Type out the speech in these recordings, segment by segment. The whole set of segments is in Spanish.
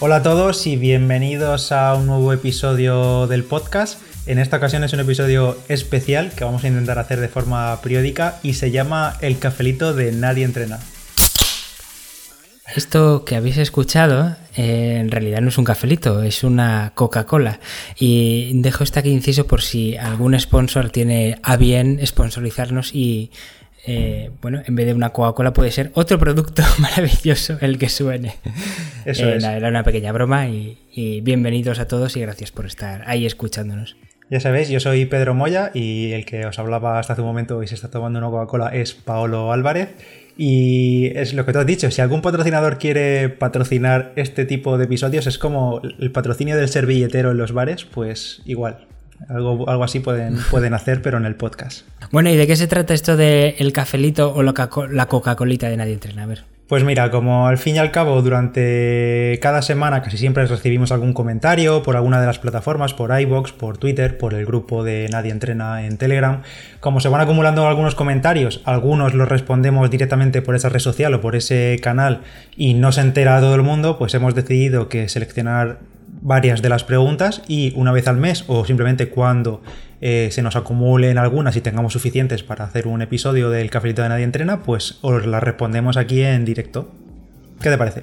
Hola a todos y bienvenidos a un nuevo episodio del podcast. En esta ocasión es un episodio especial que vamos a intentar hacer de forma periódica y se llama El cafelito de Nadie Entrena. Esto que habéis escuchado eh, en realidad no es un cafelito, es una Coca-Cola. Y dejo este aquí inciso por si algún sponsor tiene a bien sponsorizarnos y, eh, bueno, en vez de una Coca-Cola puede ser otro producto maravilloso el que suene. Eso Eh, es. Era una pequeña broma y, y bienvenidos a todos y gracias por estar ahí escuchándonos. Ya sabéis, yo soy Pedro Moya y el que os hablaba hasta hace un momento y se está tomando una Coca-Cola es Paolo Álvarez. Y es lo que tú has dicho, si algún patrocinador quiere patrocinar este tipo de episodios, es como el patrocinio del servilletero en los bares, pues igual. Algo, algo así pueden, pueden hacer, pero en el podcast. Bueno, ¿y de qué se trata esto de el cafelito o la Coca- la Coca-Colita de Nadie Entrena? A ver. Pues mira, como al fin y al cabo durante cada semana casi siempre recibimos algún comentario por alguna de las plataformas, por iBox, por Twitter, por el grupo de Nadie Entrena en Telegram, como se van acumulando algunos comentarios, algunos los respondemos directamente por esa red social o por ese canal y no se entera todo el mundo, pues hemos decidido que seleccionar varias de las preguntas y una vez al mes o simplemente cuando eh, se nos acumulen algunas y tengamos suficientes para hacer un episodio del Cafelito de Nadie Entrena, pues os las respondemos aquí en directo. ¿Qué te parece?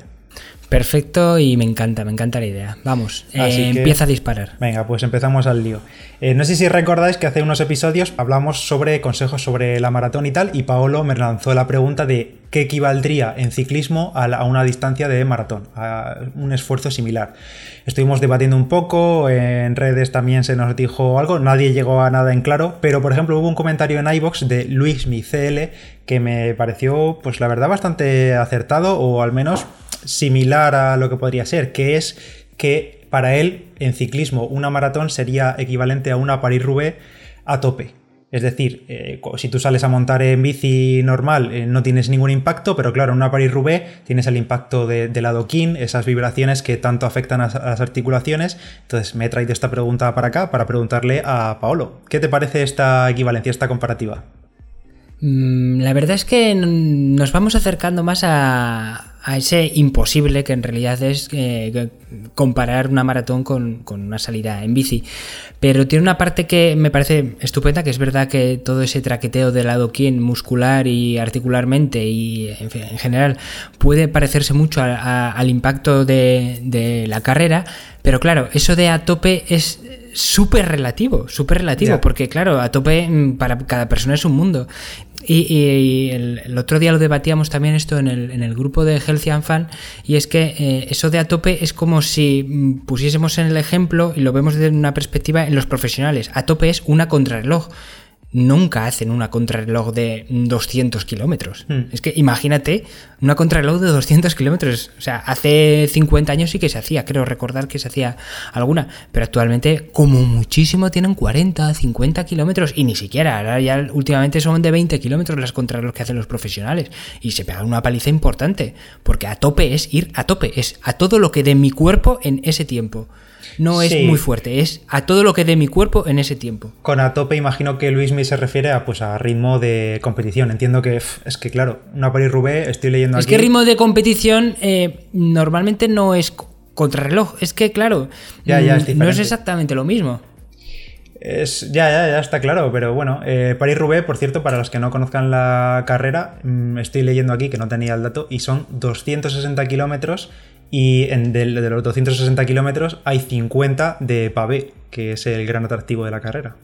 Perfecto y me encanta, me encanta la idea. Vamos, eh, que- empieza a disparar. Venga, pues empezamos al lío. Eh, no sé si recordáis que hace unos episodios hablamos sobre consejos sobre la maratón y tal, y Paolo me lanzó la pregunta de qué equivaldría en ciclismo a, una distancia de maratón, a un esfuerzo similar. Estuvimos debatiendo un poco, en redes también se nos dijo algo, nadie llegó a nada en claro, pero por ejemplo hubo un comentario en iBox de Luis CL que me pareció, pues la verdad, bastante acertado, o al menos similar a lo que podría ser, que es que para él en ciclismo una maratón sería equivalente a una Paris-Roubaix a tope. Es decir, eh, si tú sales a montar en bici normal eh, no tienes ningún impacto, pero claro, en una Paris-Roubaix tienes el impacto de- del adoquín, esas vibraciones que tanto afectan a, a las articulaciones. Entonces me he traído esta pregunta para acá para preguntarle a Paolo, ¿qué te parece esta equivalencia, esta comparativa? Mm, La verdad es que nos vamos acercando más a, a ese imposible que en realidad es eh, comparar una maratón con, con una salida en bici. Pero tiene una parte que me parece estupenda, que es verdad que todo ese traqueteo del adoquín muscular y articularmente y en, fin, en general puede parecerse mucho a- a- al impacto de, de la carrera, pero claro, eso de a tope es súper relativo, súper relativo, porque claro, a tope mm, para cada persona es un mundo. Y, y- el, el otro día lo debatíamos también esto en el, en el grupo de Healthy and y es que eh, eso de a tope es como si mm, pusiésemos en el ejemplo y lo vemos desde una perspectiva en los profesionales. A tope es una contrarreloj. Nunca hacen una contrarreloj de 200 kilómetros. Hmm. Es que imagínate una contrarreloj de 200 kilómetros. O sea, hace 50 años sí que se hacía, creo recordar que se hacía alguna. Pero actualmente, como muchísimo, tienen 40, 50 kilómetros. Y ni siquiera, ahora ya últimamente son de 20 kilómetros las contrarreloj que hacen los profesionales. Y se pegan una paliza importante. Porque a tope es ir a tope. Es a todo lo que de mi cuerpo en ese tiempo. No es Sí. muy fuerte, es a todo lo que de mi cuerpo en ese tiempo. Con a tope imagino que Luismi se refiere a, pues, a ritmo de competición. Entiendo que es que, claro, una Paris-Roubaix, estoy leyendo Es aquí... que ritmo de competición eh, normalmente no es co- contrarreloj. Es que, claro, Ya, ya, es mm, no es exactamente lo mismo. Es, ya, ya, ya está claro, pero bueno, eh, París-Roubaix, por cierto, para los que no conozcan la carrera, mm, estoy leyendo aquí que no tenía el dato, y son 260 kilómetros, y en de, los 260 kilómetros hay 50 de pavé, que es el gran atractivo de la carrera.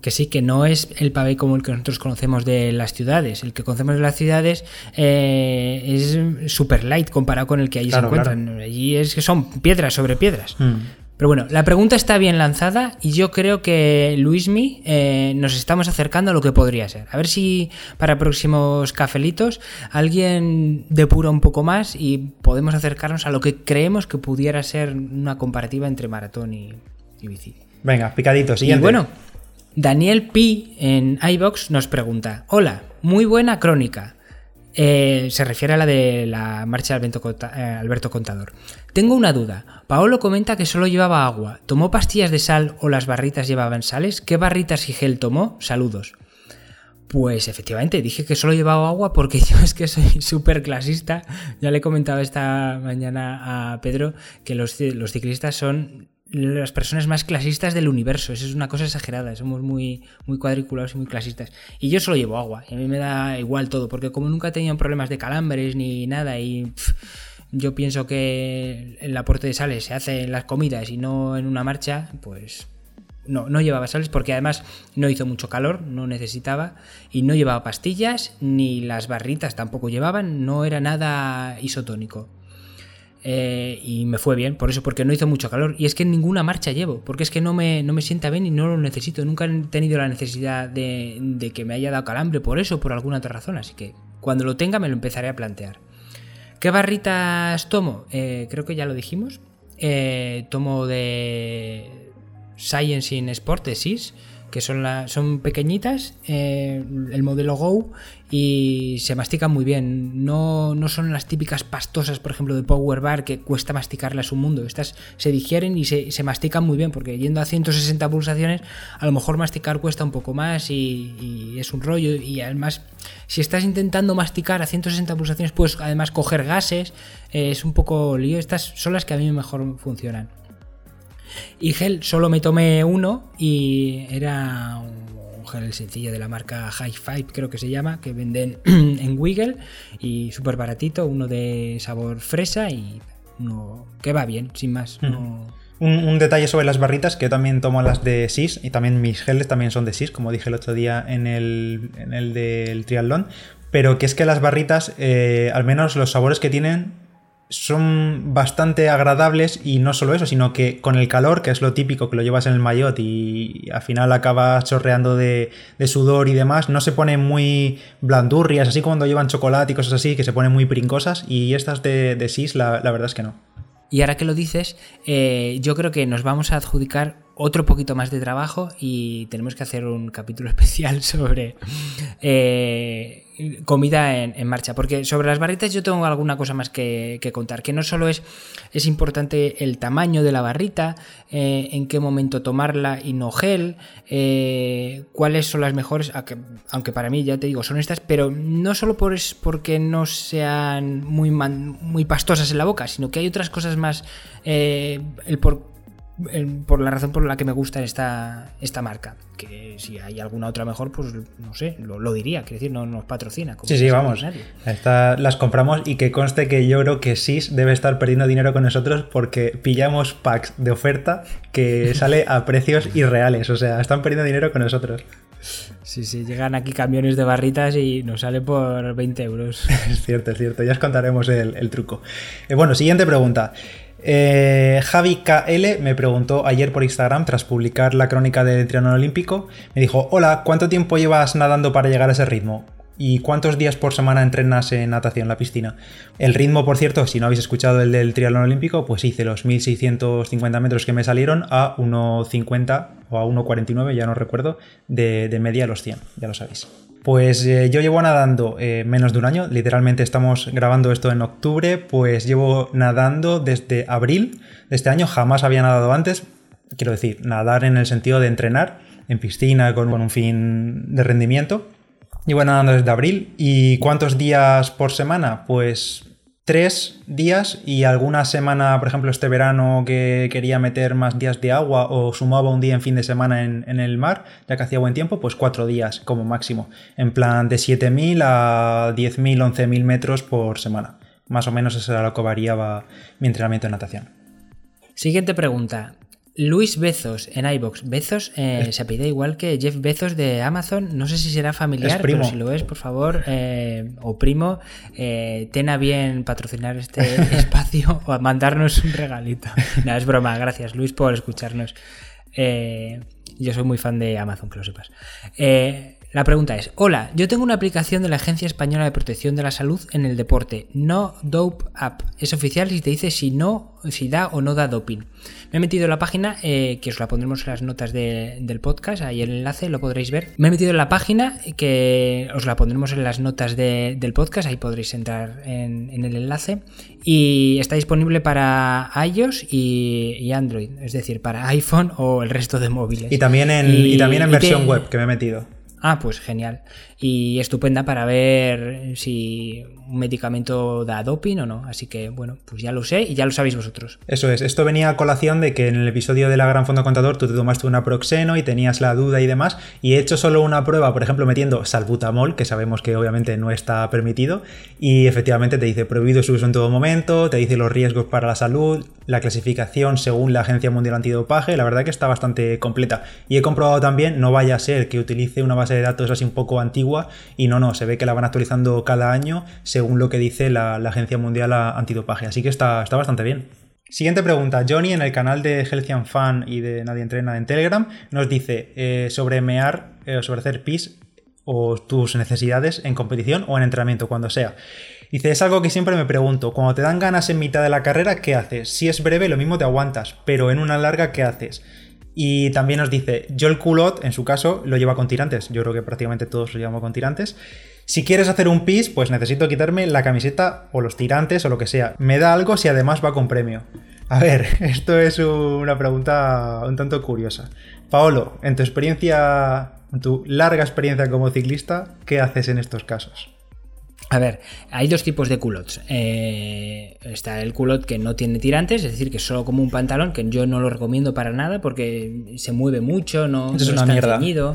Que sí, que no es el pavé como el que nosotros conocemos de las ciudades. El que conocemos de las ciudades eh, es super light comparado con el que allí Claro, se encuentran. Allí es que son piedras sobre piedras. Mm. Pero bueno, la pregunta está bien lanzada y yo creo que Luismi eh, nos estamos acercando a lo que podría ser. A ver si para próximos cafelitos alguien depura un poco más y podemos acercarnos a lo que creemos que pudiera ser una comparativa entre maratón y, y bici. Venga, picadito, Y siguiente. bueno, Daniel P en iBox nos pregunta: Hola, muy buena crónica. Eh, se refiere a la de la marcha de eh, Alberto Contador. Tengo una duda. Paolo comenta que solo llevaba agua. ¿Tomó pastillas de sal o las barritas llevaban sales? ¿Qué barritas y gel tomó? Saludos. Pues efectivamente, dije que solo llevaba agua porque yo es que soy súper clasista. Ya le he comentado esta mañana a Pedro que los, los, ciclistas son las personas más clasistas del universo. Eso es una cosa exagerada. Somos muy, muy cuadriculados y muy clasistas. Y yo solo llevo agua. Y a mí me da igual todo. Porque como nunca he tenido problemas de calambres ni nada y... yo pienso que el aporte de sales se hace en las comidas y no en una marcha, pues no, no llevaba sales porque además no hizo mucho calor, no necesitaba y no llevaba pastillas ni las barritas tampoco llevaban, no era nada isotónico. Eh, y me fue bien, por eso, porque no hizo mucho calor. Y es que ninguna marcha llevo, porque es que no me, no me sienta bien y no lo necesito. Nunca he tenido la necesidad de, que me haya dado calambre por eso por alguna otra razón. Así que cuando lo tenga me lo empezaré a plantear. ¿Qué barritas tomo? Eh, creo que ya lo dijimos. Eh, tomo de Science in Sport que son, son pequeñitas, eh, el modelo Go, y se mastican muy bien. No, no, son las típicas pastosas, por ejemplo, de Power Bar, que cuesta masticarlas un mundo. Estas se digieren y se, se, mastican muy bien, porque yendo a 160 pulsaciones, a lo mejor masticar cuesta un poco más y, es un rollo. Y además, si estás intentando masticar a 160 pulsaciones, puedes además coger gases. Eh, es un poco lío. Estas son las que a mí mejor funcionan. Y gel solo me tomé uno y era un gel sencillo de la marca High Five, creo que se llama, que venden en Wiggle y súper baratito, uno de sabor fresa y uno que va bien, sin más. Un, detalle sobre las barritas, que yo también tomo las de SIS y también mis geles también son de SIS, como dije el otro día en el, en el del triatlón, pero que es que las barritas, eh, al menos los sabores que tienen, son bastante agradables y no solo eso, sino que con el calor, que es lo típico que lo llevas en el maillot y al final acaba chorreando de, sudor y demás, no se ponen muy blandurrias, así cuando llevan chocolate y cosas así, que se ponen muy brincosas y estas de, de SIS la, verdad es que no. Y ahora que lo dices, eh, yo creo que nos vamos a adjudicar otro poquito más de trabajo y tenemos que hacer un capítulo especial sobre eh, comida en, marcha. Porque sobre las barritas yo tengo alguna cosa más que, contar. Que no solo es, es importante el tamaño de la barrita, eh, en qué momento tomarla y no gel, eh, cuáles son las mejores, aunque, para mí ya te digo, son estas, pero no solo por, es porque no sean muy, muy pastosas en la boca, sino que hay otras cosas más. El por por la razón por la que me gusta esta, esta marca. Que si hay alguna otra mejor, pues no sé, lo, diría, quiero decir, no nos patrocina. sí, sí, vamos. las compramos y que conste que yo creo que SIS debe estar perdiendo dinero con nosotros porque pillamos packs de oferta que sale a precios irreales. O sea, están perdiendo dinero con nosotros. Sí, sí, llegan aquí camiones de barritas y nos sale por 20 euros. es cierto, es cierto, ya os contaremos el, truco. Eh, bueno, siguiente pregunta. Eh, Javi KL me preguntó ayer por Instagram, tras publicar la crónica del triatlón olímpico, me dijo, hola, ¿cuánto tiempo llevas nadando para llegar a ese ritmo? ¿Y cuántos días por semana entrenas en natación en la piscina? El ritmo, por cierto, si no habéis escuchado el del triatlón olímpico, pues hice los 1650 metros que me salieron a 1.50 o a 1.49, ya no recuerdo, de, media a los 100, ya lo sabéis. Pues eh, yo llevo nadando eh, menos de un año, literalmente estamos grabando esto en octubre, pues llevo nadando desde abril de este año, jamás había nadado antes, quiero decir, nadar en el sentido de entrenar en piscina con un fin de rendimiento. Llevo nadando desde abril y ¿cuántos días por semana? Pues tres días y alguna semana, por ejemplo, este verano que quería meter más días de agua o sumaba un día en fin de semana en, el mar, ya que hacía buen tiempo, pues cuatro días como máximo. En plan de 7.000 a 10.000, 11.000 metros por semana. Más o menos eso era lo que variaba mi entrenamiento de natación. Siguiente pregunta. Luis Bezos en iBox. Bezos eh, se pide igual que Jeff Bezos de Amazon. No sé si será familiar, pero si lo es, por favor, eh, o primo, eh, ten a bien patrocinar este espacio o mandarnos un regalito. No, es broma. Gracias, Luis, por escucharnos. yo soy muy fan de Amazon, que lo sepas. La pregunta es, hola, yo tengo una aplicación de la Agencia Española de Protección de la Salud en el deporte, No Dope App. Es oficial y te dice si no, si da o no da doping. Me he metido en la página, eh, que os la pondremos en las notas del podcast, ahí el enlace lo podréis ver. Me he metido en la página, que os la pondremos en las notas del podcast, ahí podréis entrar en, el enlace. Y está disponible para iOS y, Android, es decir, para iPhone o el resto de móviles. Y también en, y, también en versión web, que me he metido. Ah, pues genial. Y estupenda para ver si un medicamento da doping o no. Así que, bueno, pues ya lo sé y ya lo sabéis vosotros. Eso es. Esto venía a colación de que en el episodio de la Gran Fondo Contador tú te tomaste una proxeno y tenías la duda y demás. Y he hecho solo una prueba, por ejemplo, metiendo salbutamol, que sabemos que obviamente no está permitido. Y efectivamente te dice prohibido su uso en todo momento, te dice los riesgos para la salud, la clasificación según la Agencia Mundial Antidopaje. La verdad que está bastante completa. Y he comprobado también, no vaya a ser que utilice una base de datos así un poco antigua y no, no, se ve que la van actualizando cada año según lo que dice la, Agencia Mundial Antidopaje. Así que está, está bastante bien. Siguiente pregunta. Johnny en el canal de Healthy and Fan y de Nadie Entrena en Telegram nos dice eh, sobre mear, eh, sobre hacer pis o tus necesidades en competición o en entrenamiento, cuando sea. Dice, es algo que siempre me pregunto, cuando te dan ganas en mitad de la carrera, ¿qué haces? Si es breve, lo mismo te aguantas, pero en una larga, ¿qué haces? Y también nos dice, yo el culot, en su caso, lo lleva con tirantes. Yo creo que prácticamente todos lo llevamos con tirantes. Si quieres hacer un pis, pues necesito quitarme la camiseta o los tirantes o lo que sea. Me da algo si además va con premio. A ver, esto es una pregunta un tanto curiosa. Paolo, en tu experiencia, en tu larga experiencia como ciclista, ¿qué haces en estos casos? A ver, hay dos tipos de culottes. Eh, está el culot que no tiene tirantes, es decir, que es solo como un pantalón, que yo no lo recomiendo para nada porque se mueve mucho, no, es una está ceñido.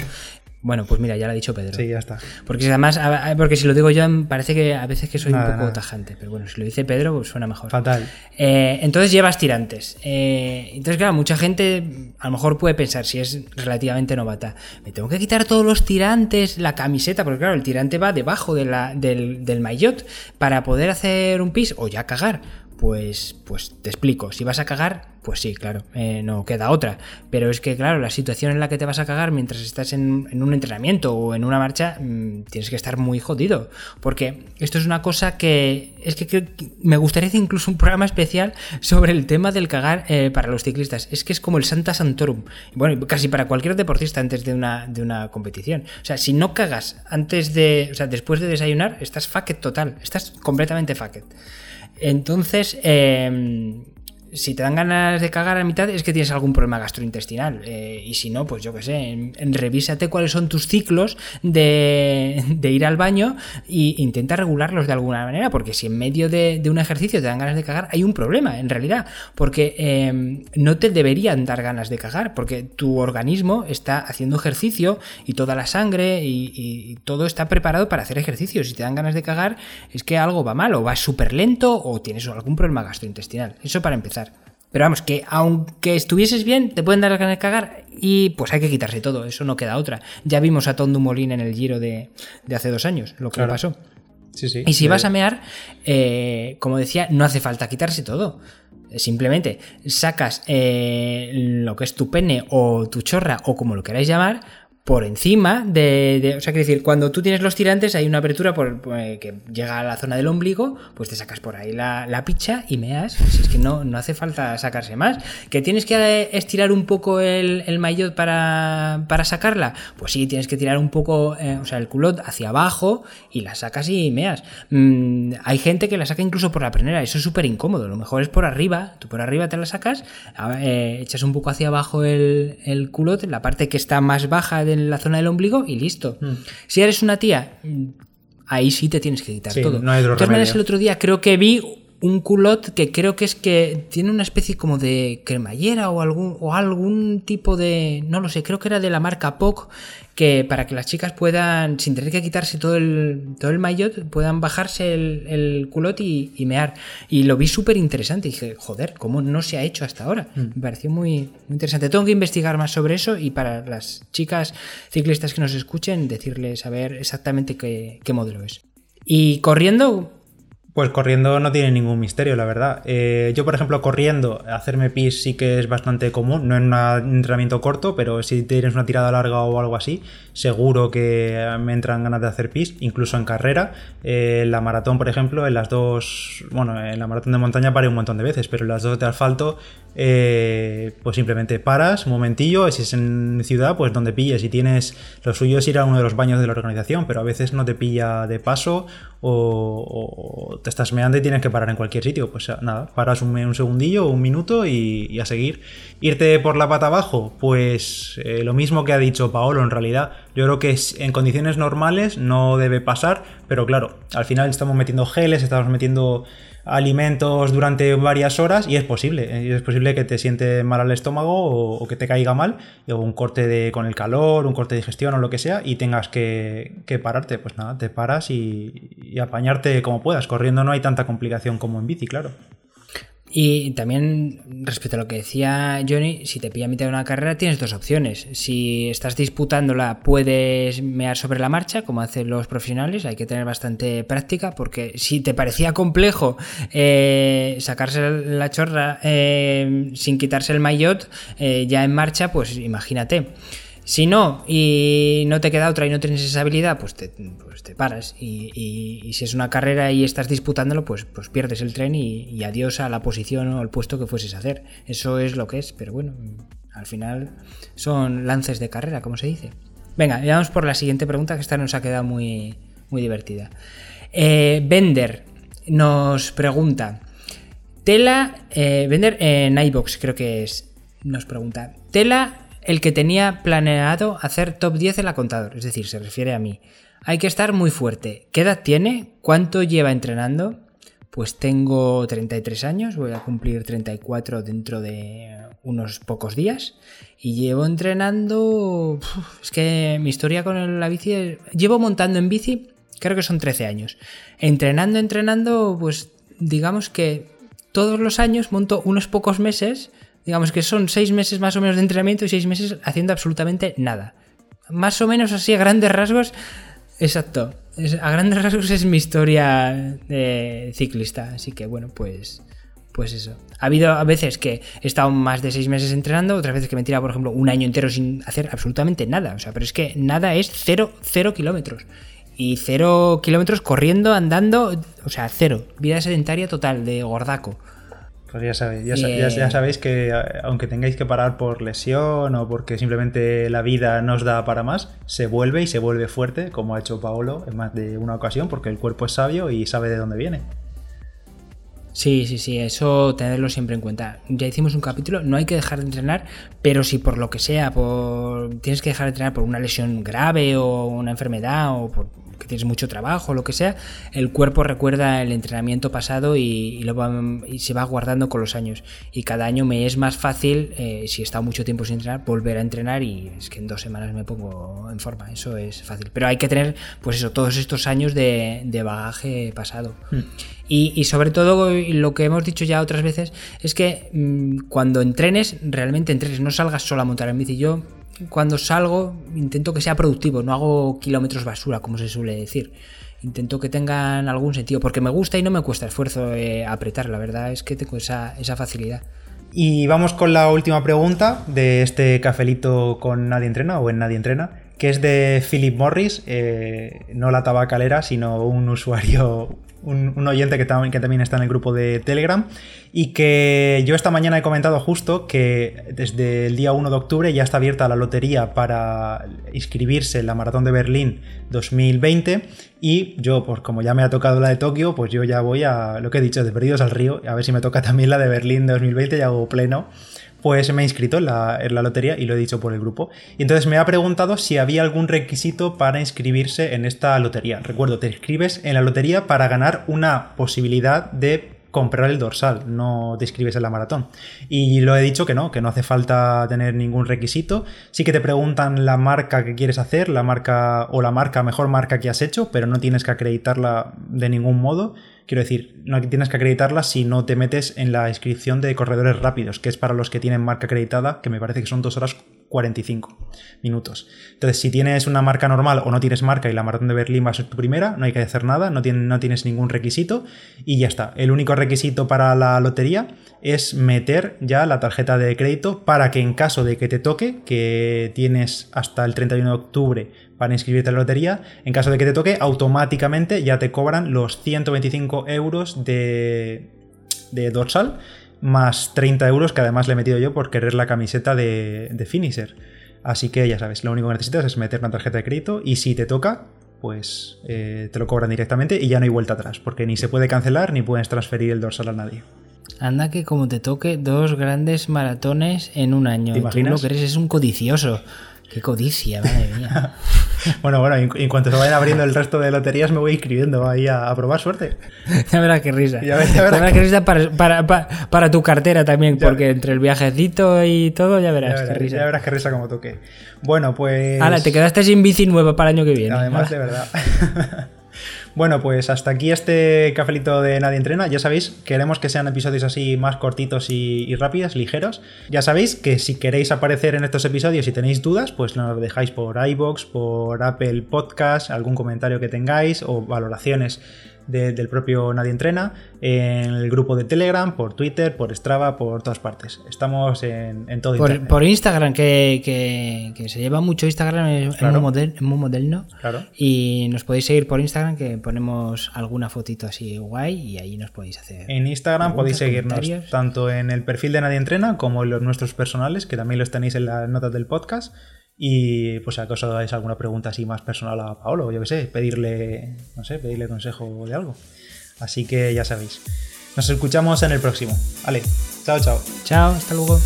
Bueno, pues mira, ya lo ha dicho Pedro. Sí, ya está. Porque además, porque si lo digo yo, parece que a veces que soy un poco tajante, pero bueno, si lo dice Pedro, pues suena mejor. Fatal. Eh, entonces llevas tirantes. Eh, entonces, claro, mucha gente a lo mejor puede pensar, si es relativamente novata, me tengo que quitar todos los tirantes, la camiseta, porque claro, el tirante va debajo de la, del, del maillot para poder hacer un pis o ya cagar. Pues, pues te explico, si vas a cagar, pues sí, claro, eh, no queda otra. Pero es que, claro, la situación en la que te vas a cagar mientras estás en, un entrenamiento o en una marcha, mm, tienes que estar muy jodido. Porque esto es una cosa que es que, me gustaría hacer incluso un programa especial sobre el tema del cagar eh, para los ciclistas. Es que es como el Santa Santorum. Bueno, casi para cualquier deportista antes de una, de una competición. O sea, si no cagas antes de, o sea, después de desayunar, estás fucked total. Estás completamente fucked. Entonces, eh, si te dan ganas de cagar a mitad es que tienes algún problema gastrointestinal. Eh, y si no, pues yo qué sé, en, revísate cuáles son tus ciclos de, ir al baño e intenta regularlos de alguna manera, porque si en medio de, un ejercicio te dan ganas de cagar, hay un problema en realidad, porque em, no te deberían dar ganas de cagar, porque tu organismo está haciendo ejercicio y toda la sangre y, y todo está preparado para hacer ejercicio. Si te dan ganas de cagar, es que algo va mal, o va súper lento, o tienes algún problema gastrointestinal. Eso para empezar. Pero vamos, que aunque estuvieses bien, te pueden dar ganas de cagar y pues hay que quitarse todo, eso no queda otra. Ya vimos a Tom Dumoulin en el Giro de, hace dos años, lo que pasó. Sí, sí. Y si vas a mear, eh, como decía, no hace falta quitarse todo. Simplemente sacas eh, lo que es tu pene o tu chorra o como lo queráis llamar, por encima de, O sea, quiero decir, cuando tú tienes los tirantes hay una apertura por, que llega a la zona del ombligo, pues te sacas por ahí la, la picha y meas. Si es que no, no hace falta sacarse más. ¿Que tienes que estirar un poco el, el maillot para, para, sacarla? Pues sí, tienes que tirar un poco, eh, o sea, el culot hacia abajo y la sacas y meas. Mm, hay gente que la saca incluso por la prenera, eso es súper incómodo. Lo mejor es por arriba, tú por arriba te la sacas, eh, echas un poco hacia abajo el, el culot, la parte que está más baja de en la zona del ombligo y listo. Mm. Si eres una tía, ahí sí te tienes que quitar todo. No hay de todas maneras, el otro día creo que vi un culot que creo que es que tiene una especie como de cremallera o algún, o algún tipo de. No lo sé, creo que era de la marca POC, que para que las chicas puedan, sin tener que quitarse todo el, todo el maillot, puedan bajarse el, culot y, mear. Y lo vi súper interesante. Y dije, joder, ¿cómo no se ha hecho hasta ahora? Mm. Me pareció muy, interesante. Tengo que investigar más sobre eso y para las chicas ciclistas que nos escuchen, decirles a ver exactamente qué, qué modelo es. Y corriendo, pues corriendo no tiene ningún misterio, la verdad. Eh, yo, por ejemplo, corriendo, hacerme pis sí que es bastante común, no en un entrenamiento corto, pero si tienes una tirada larga o algo así, seguro que me entran ganas de hacer pis, incluso en carrera. Eh, en la maratón, por ejemplo, en las dos, bueno, en la maratón de montaña paré un montón de veces, pero en las dos de asfalto, eh, pues simplemente paras un momentillo, si es en ciudad, pues donde pilles. Si tienes, lo suyo es ir a uno de los baños de la organización, pero a veces no te pilla de paso o te estás meando y tienes que parar en cualquier sitio. Pues nada, paras un, segundillo, un minuto y, a seguir. Irte por la pata abajo, pues eh, lo mismo que ha dicho Paolo en realidad. Yo creo que en condiciones normales no debe pasar, pero claro, al final estamos metiendo geles, estamos metiendo alimentos durante varias horas y es posible. Eh, es posible que te siente mal al estómago o, que te caiga mal, o un corte de, con el calor, un corte de digestión o lo que sea, y tengas que, pararte. Pues nada, te paras y, y apañarte como puedas. Corriendo no hay tanta complicación como en bici, claro. Y también, respecto a lo que decía Johnny, si te pilla a mitad de una carrera tienes dos opciones. Si estás disputándola puedes mear sobre la marcha, como hacen los profesionales, hay que tener bastante práctica, porque si te parecía complejo eh, sacarse la chorra eh, sin quitarse el maillot eh, ya en marcha, pues imagínate. Si no, y no te queda otra y no tienes esa habilidad, pues te, pues paras. Y, si es una carrera y estás disputándolo, pues, pues pierdes el tren y, adiós a la posición o al puesto que fueses a hacer. Eso es lo que es, pero bueno, al final son lances de carrera, como se dice. Venga, vamos por la siguiente pregunta, que esta nos ha quedado muy, muy divertida. Eh, Bender nos pregunta: Tela, eh, Bender en iBox, creo que es, nos pregunta: Tela el que tenía planeado hacer top 10 en la contador, es decir, se refiere a mí. Hay que estar muy fuerte. ¿Qué edad tiene? ¿Cuánto lleva entrenando? Pues tengo 33 años, voy a cumplir 34 dentro de unos pocos días y llevo entrenando... es que mi historia con la bici... Llevo montando en bici, creo que son 13 años. Entrenando, entrenando, pues digamos que todos los años monto unos pocos meses Digamos que son seis meses más o menos de entrenamiento y seis meses haciendo absolutamente nada. Más o menos así a grandes rasgos. Exacto. a grandes rasgos es mi historia ciclista. Así que bueno, pues. Pues eso. Ha habido a veces que he estado más de seis meses entrenando, otras veces que me he tirado, por ejemplo, un año entero sin hacer absolutamente nada. O sea, pero es que nada es cero, cero kilómetros. Y cero kilómetros corriendo, andando, o sea, cero. Vida sedentaria total, de gordaco. Pues ya sabéis, ya, sabéis que aunque tengáis que parar por lesión o porque simplemente la vida nos da para más, se vuelve y se vuelve fuerte, como ha hecho Paolo en más de una ocasión, porque el cuerpo es sabio y sabe de dónde viene. Sí, sí, sí, eso tenerlo siempre en cuenta. Ya hicimos un capítulo, no hay que dejar de entrenar, pero si por lo que sea, por tienes que dejar de entrenar por una lesión grave o una enfermedad o por que tienes mucho trabajo, lo que sea, el cuerpo recuerda el entrenamiento pasado y, lo y se va guardando con los años. Y cada año me es más fácil, eh, si he estado mucho tiempo sin entrenar, volver a entrenar y es que en dos semanas me pongo en forma. Eso es fácil. Pero hay que tener, pues eso, todos estos años de, bagaje pasado. Hmm. Y, sobre todo, lo que hemos dicho ya otras veces, es que mm, cuando entrenes, realmente entrenes, no salgas solo a montar en bici. Yo cuando salgo intento que sea productivo, no hago kilómetros basura, como se suele decir. Intento que tengan algún sentido, porque me gusta y no me cuesta esfuerzo eh, apretar, la verdad es que tengo esa, facilidad. Y vamos con la última pregunta de este cafelito con Nadie Entrena o en Nadie Entrena, que es de Philip Morris, eh, no la tabacalera, sino un usuario un, oyente que, también está en el grupo de Telegram, y que yo esta mañana he comentado justo que desde el día 1 de octubre ya está abierta la lotería para inscribirse en la Maratón de Berlín 2020, y yo, pues como ya me ha tocado la de Tokio, pues yo ya voy a lo que he dicho, de Perdidos al Río, a ver si me toca también la de Berlín 2020 y hago pleno pues me he inscrito en la, lotería y lo he dicho por el grupo. Y entonces me ha preguntado si había algún requisito para inscribirse en esta lotería. Recuerdo, te inscribes en la lotería para ganar una posibilidad de comprar el dorsal, no te inscribes en la maratón. Y lo he dicho que no, que no hace falta tener ningún requisito. Sí que te preguntan la marca que quieres hacer, la marca o la marca, mejor marca que has hecho, pero no tienes que acreditarla de ningún modo. Quiero decir, no tienes que acreditarla si no te metes en la inscripción de corredores rápidos, que es para los que tienen marca acreditada, que me parece que son 2 horas 45 minutos. Entonces, si tienes una marca normal o no tienes marca y la maratón de Berlín va a ser tu primera, no hay que hacer nada, no, no tienes ningún requisito y ya está. El único requisito para la lotería es meter ya la tarjeta de crédito para que en caso de que te toque, que tienes hasta el 31 de octubre para inscribirte en la lotería. En caso de que te toque, automáticamente ya te cobran los 125 euros de, de dorsal más 30 euros que además le he metido yo por querer la camiseta de, de Finisher. Así que ya sabes, lo único que necesitas es meter una tarjeta de crédito y si te toca, pues eh, te lo cobran directamente y ya no hay vuelta atrás, porque ni se puede cancelar ni puedes transferir el dorsal a nadie. Anda que como te toque dos grandes maratones en un año. ¿Te Tú lo que eres es un codicioso. Qué codicia, madre mía. Bueno, bueno, en, en cuanto se vayan abriendo el resto de loterías me voy inscribiendo ahí a, a probar suerte. ya verás qué risa. Ya verás- ya verás qué risa para, para- para- para tu cartera también, Ya porque entre el viajecito y todo, ya verás, verás, qué risa. ya verás qué risa como toque. Bueno, pues... Hala, te quedaste sin bici nueva para el año que viene. Además, de verdad. bueno, pues hasta aquí este cafelito de Nadie Entrena. Ya sabéis, queremos que sean episodios así más cortitos y, rápidos, ligeros. Ya sabéis que si queréis aparecer en estos episodios y tenéis dudas, pues nos dejáis por iBox, por Apple Podcast, algún comentario que tengáis o valoraciones de- del propio Nadie Entrena, en el grupo de Telegram, por Twitter, por Strava, por todas partes. Estamos en, en todo Por, Internet. por Instagram, que, que- que se lleva mucho Instagram, es, Claro. muy, moderno. Claro. Y nos podéis seguir por Instagram, que ponemos alguna fotito así guay y ahí nos podéis hacer. En Instagram podéis seguirnos tanto en el perfil de Nadie Entrena como en los nuestros personales, que también los tenéis en las notas del podcast. Y pues acaso dais alguna pregunta así más personal a Paolo, yo qué sé, pedirle, no sé, pedirle consejo de algo. Así que ya sabéis. Nos escuchamos en el próximo. Vale, chao, chao. Chao, hasta luego.